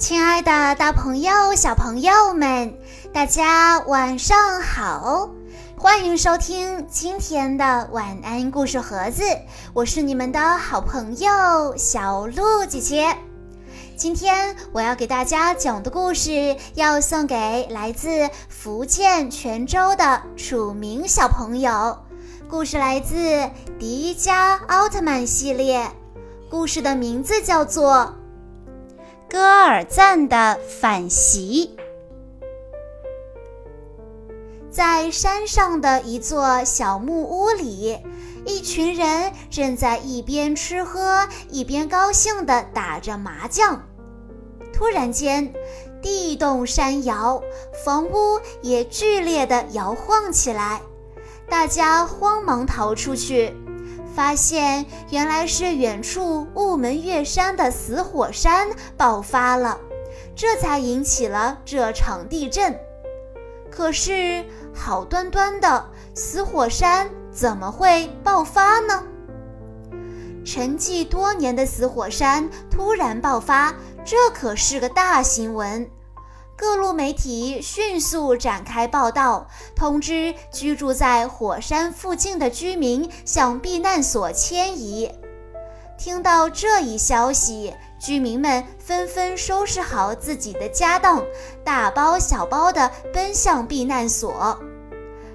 亲爱的，大朋友、小朋友们，大家晚上好！欢迎收听今天的晚安故事盒子，我是你们的好朋友小鹿姐姐。今天我要给大家讲的故事，要送给来自福建泉州的楚明小朋友。故事来自《迪迦奥特曼》系列，故事的名字叫做。戈尔赞的反袭，在山上的一座小木屋里，一群人正在一边吃喝一边高兴地打着麻将。突然间，地动山摇，房屋也剧烈地摇晃起来，大家慌忙逃出去。发现原来是远处雾门月山的死火山爆发了，这才引起了这场地震。可是好端端的死火山怎么会爆发呢？沉寂多年的死火山突然爆发，这可是个大新闻。各路媒体迅速展开报道，通知居住在火山附近的居民向避难所迁移。听到这一消息，居民们纷纷收拾好自己的家当，大包小包地奔向避难所。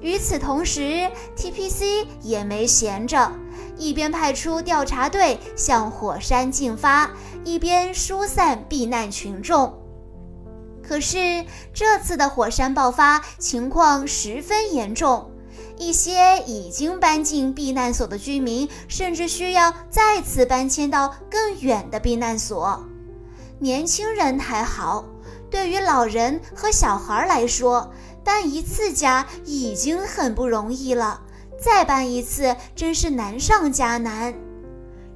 与此同时，TPC 也没闲着，一边派出调查队向火山进发，一边疏散避难群众。可是这次的火山爆发情况十分严重，一些已经搬进避难所的居民甚至需要再次搬迁到更远的避难所。年轻人还好，对于老人和小孩来说，搬一次家已经很不容易了，再搬一次真是难上加难。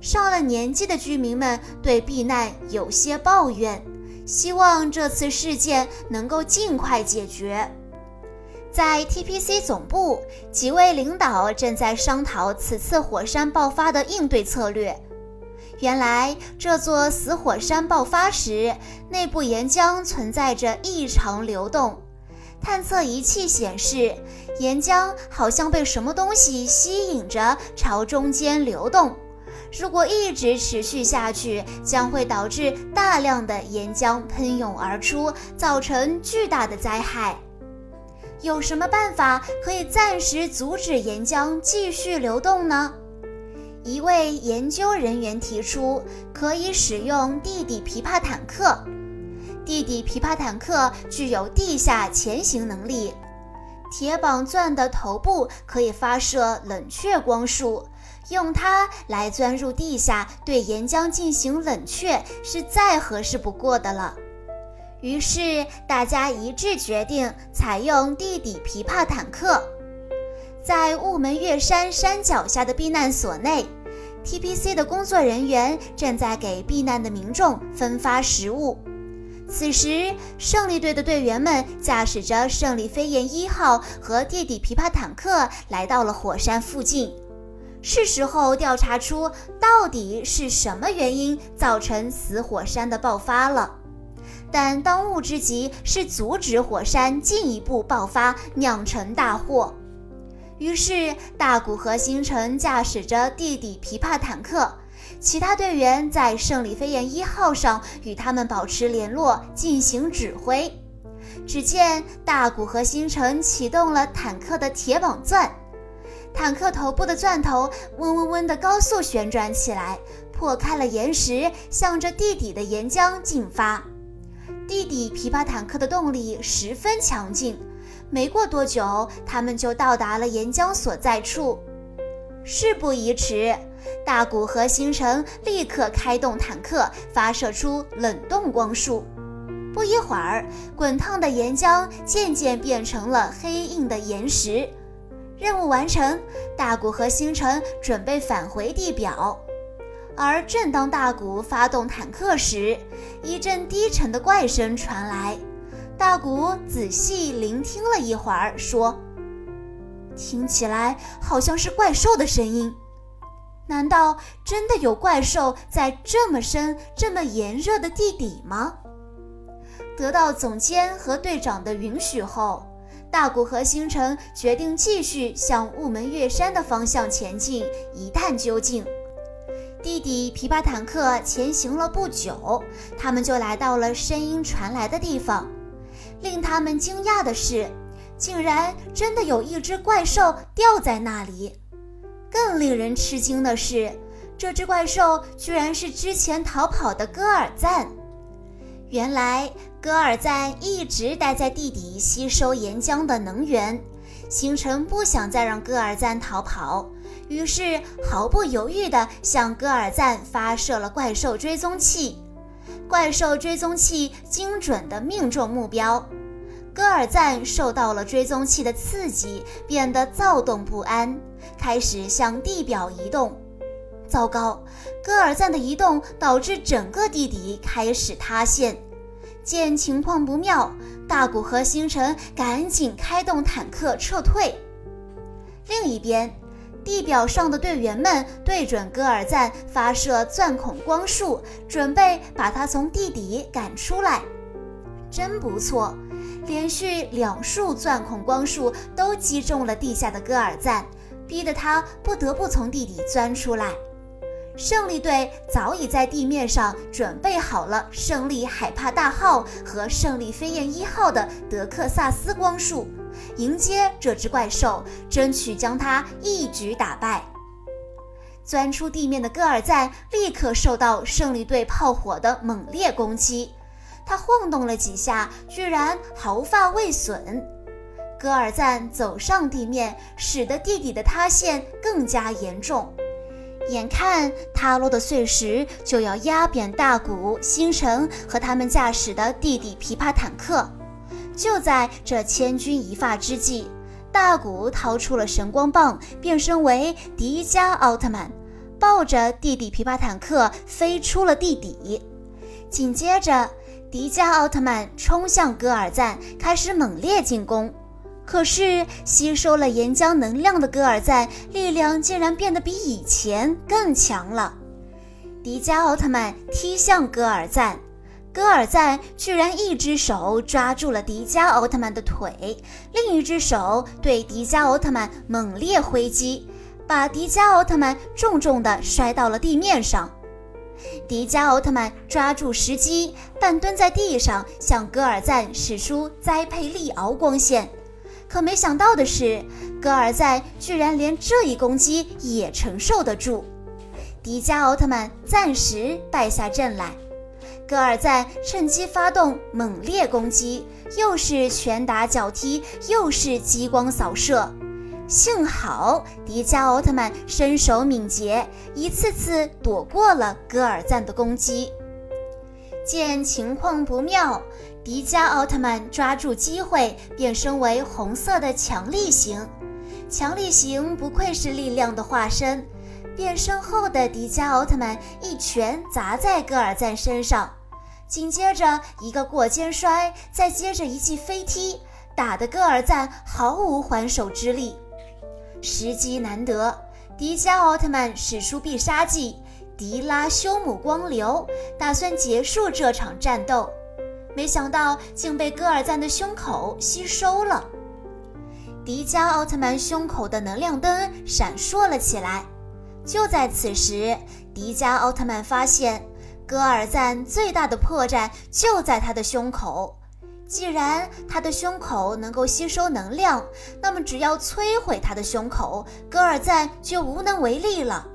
上了年纪的居民们对避难有些抱怨。希望这次事件能够尽快解决。在 TPC 总部，几位领导正在商讨此次火山爆发的应对策略。原来，这座死火山爆发时，内部岩浆存在着异常流动。探测仪器显示，岩浆好像被什么东西吸引着朝中间流动。如果一直持续下去，将会导致大量的岩浆喷涌而出，造成巨大的灾害。有什么办法可以暂时阻止岩浆继续流动呢？一位研究人员提出，可以使用地底琵琶坦克。地底琵琶坦克具有地下潜行能力，铁绑钻的头部可以发射冷却光束。用它来钻入地下，对岩浆进行冷却，是再合适不过的了。于是大家一致决定采用地底琵琶坦克。在雾门月山山脚下的避难所内，TPC 的工作人员正在给避难的民众分发食物。此时，胜利队的队员们驾驶着胜利飞燕一号和地底琵琶坦克来到了火山附近。是时候调查出到底是什么原因造成死火山的爆发了，但当务之急是阻止火山进一步爆发，酿成大祸。于是，大谷和星辰驾驶着地底琵琶坦克，其他队员在胜利飞燕一号上与他们保持联络，进行指挥。只见大谷和星辰启动了坦克的铁网钻。坦克头部的钻头嗡嗡嗡地高速旋转起来，破开了岩石，向着地底的岩浆进发。地底琵琶坦克的动力十分强劲，没过多久，他们就到达了岩浆所在处。事不宜迟，大谷和星辰立刻开动坦克，发射出冷冻光束。不一会儿，滚烫的岩浆渐渐变成了黑硬的岩石。任务完成，大谷和星辰准备返回地表。而正当大谷发动坦克时，一阵低沉的怪声传来。大谷仔细聆听了一会儿，说：“听起来好像是怪兽的声音。难道真的有怪兽在这么深、这么炎热的地底吗？”得到总监和队长的允许后，大古和星辰决定继续向雾门月山的方向前进，一探究竟。弟弟琵琶坦克前行了不久，他们就来到了声音传来的地方。令他们惊讶的是，竟然真的有一只怪兽吊在那里。更令人吃惊的是，这只怪兽居然是之前逃跑的戈尔赞。原来，戈尔赞一直待在地底吸收岩浆的能源。星辰不想再让戈尔赞逃跑，于是毫不犹豫地向戈尔赞发射了怪兽追踪器。怪兽追踪器精准地命中目标，戈尔赞受到了追踪器的刺激，变得躁动不安，开始向地表移动。糟糕！戈尔赞的移动导致整个地底开始塌陷。见情况不妙，大古和星辰赶紧开动坦克撤退。另一边，地表上的队员们对准戈尔赞发射钻孔光束，准备把他从地底赶出来。真不错，连续两束钻孔光束都击中了地下的戈尔赞，逼得他不得不从地底钻出来。胜利队早已在地面上准备好了“胜利海帕大号”和“胜利飞燕一号”的德克萨斯光束，迎接这只怪兽，争取将它一举打败。钻出地面的戈尔赞立刻受到胜利队炮火的猛烈攻击，他晃动了几下，居然毫发未损。戈尔赞走上地面，使得地底的塌陷更加严重。眼看塌落的碎石就要压扁大谷、星辰和他们驾驶的地底琵琶坦克，就在这千钧一发之际，大谷掏出了神光棒，变身为迪迦奥特曼，抱着地底琵琶坦克飞出了地底。紧接着，迪迦奥特曼冲向戈尔赞，开始猛烈进攻。可是，吸收了岩浆能量的戈尔赞力量竟然变得比以前更强了。迪迦奥特曼踢向戈尔赞，戈尔赞居然一只手抓住了迪迦奥特曼的腿，另一只手对迪迦奥特曼猛烈挥击，把迪迦奥特曼重重地摔到了地面上。迪迦奥特曼抓住时机，半蹲在地上，向戈尔赞使出栽培利敖光线。可没想到的是，戈尔赞居然连这一攻击也承受得住，迪迦奥特曼暂时败下阵来。戈尔赞趁机发动猛烈攻击，又是拳打脚踢，又是激光扫射。幸好迪迦奥特曼身手敏捷，一次次躲过了戈尔赞的攻击。见情况不妙，迪迦奥特曼抓住机会变身为红色的强力型。强力型不愧是力量的化身，变身后的迪迦奥特曼一拳砸在戈尔赞身上，紧接着一个过肩摔，再接着一记飞踢，打得戈尔赞毫无还手之力。时机难得，迪迦奥特曼使出必杀技。迪拉修姆光流打算结束这场战斗，没想到竟被戈尔赞的胸口吸收了。迪迦奥特曼胸口的能量灯闪烁了起来。就在此时，迪迦奥特曼发现戈尔赞最大的破绽就在他的胸口。既然他的胸口能够吸收能量，那么只要摧毁他的胸口，戈尔赞就无能为力了。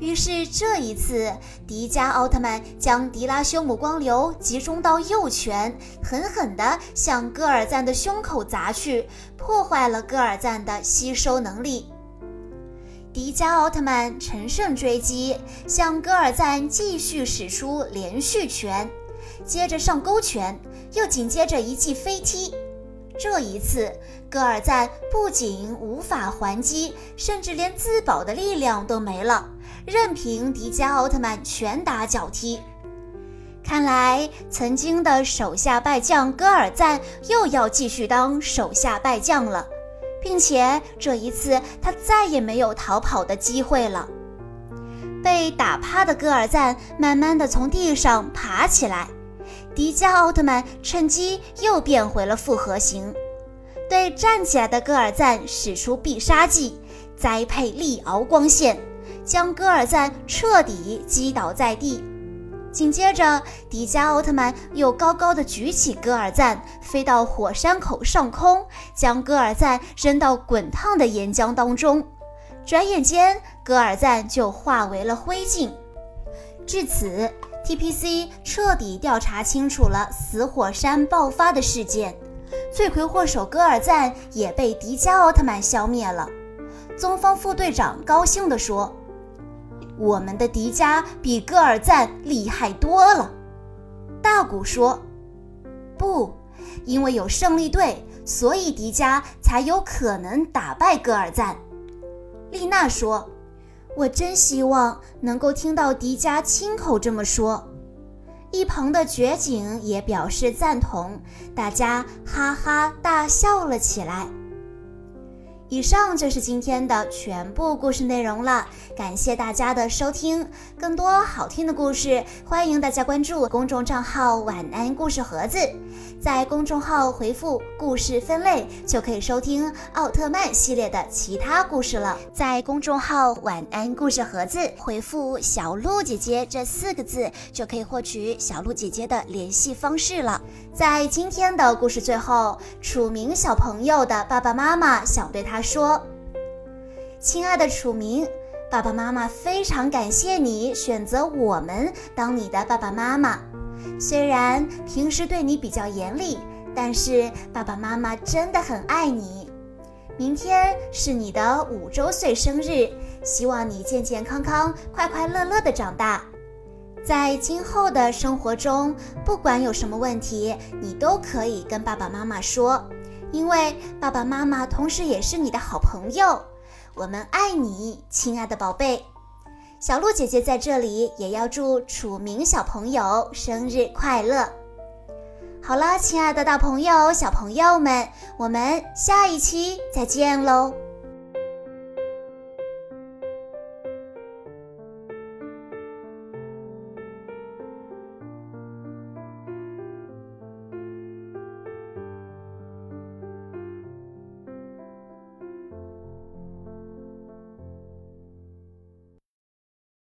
于是这一次，迪迦奥特曼将迪拉修姆光流集中到右拳，狠狠地向戈尔赞的胸口砸去，破坏了戈尔赞的吸收能力。迪迦奥特曼乘胜追击，向戈尔赞继续使出连续拳，接着上勾拳，又紧接着一记飞踢。这一次，戈尔赞不仅无法还击，甚至连自保的力量都没了。任凭迪迦奥特曼拳打脚踢，看来曾经的手下败将戈尔赞又要继续当手下败将了，并且这一次他再也没有逃跑的机会了。被打趴的戈尔赞慢慢的从地上爬起来，迪迦奥特曼趁机又变回了复合型，对站起来的戈尔赞使出必杀技——栽培利敖光线，将戈尔赞彻底击倒在地。紧接着，迪迦奥特曼又高高的举起戈尔赞，飞到火山口上空，将戈尔赞扔到滚烫的岩浆当中。转眼间，戈尔赞就化为了灰烬。至此，TPC 彻底调查清楚了死火山爆发的事件，罪魁祸首戈尔赞也被迪迦奥特曼消灭了。宗方副队长高兴地说。我们的迪迦比戈尔赞厉害多了，大古说：“不，因为有胜利队，所以迪迦才有可能打败戈尔赞。”丽娜说：“我真希望能够听到迪迦亲口这么说。”一旁的绝景也表示赞同，大家哈哈大笑了起来。以上就是今天的全部故事内容了，感谢大家的收听。更多好听的故事，欢迎大家关注公众账号“晚安故事盒子”。在公众号回复“故事分类”，就可以收听奥特曼系列的其他故事了。在公众号“晚安故事盒子”回复“小鹿姐姐”这四个字，就可以获取小鹿姐姐的联系方式了。在今天的故事最后，楚明小朋友的爸爸妈妈想对他说：“亲爱的楚明，爸爸妈妈非常感谢你选择我们当你的爸爸妈妈。”虽然平时对你比较严厉，但是爸爸妈妈真的很爱你。明天是你的五周岁生日，希望你健健康康、快快乐乐的长大。在今后的生活中，不管有什么问题，你都可以跟爸爸妈妈说，因为爸爸妈妈同时也是你的好朋友。我们爱你，亲爱的宝贝。小鹿姐姐在这里也要祝楚明小朋友生日快乐。好了，亲爱的大朋友、小朋友们，我们下一期再见喽。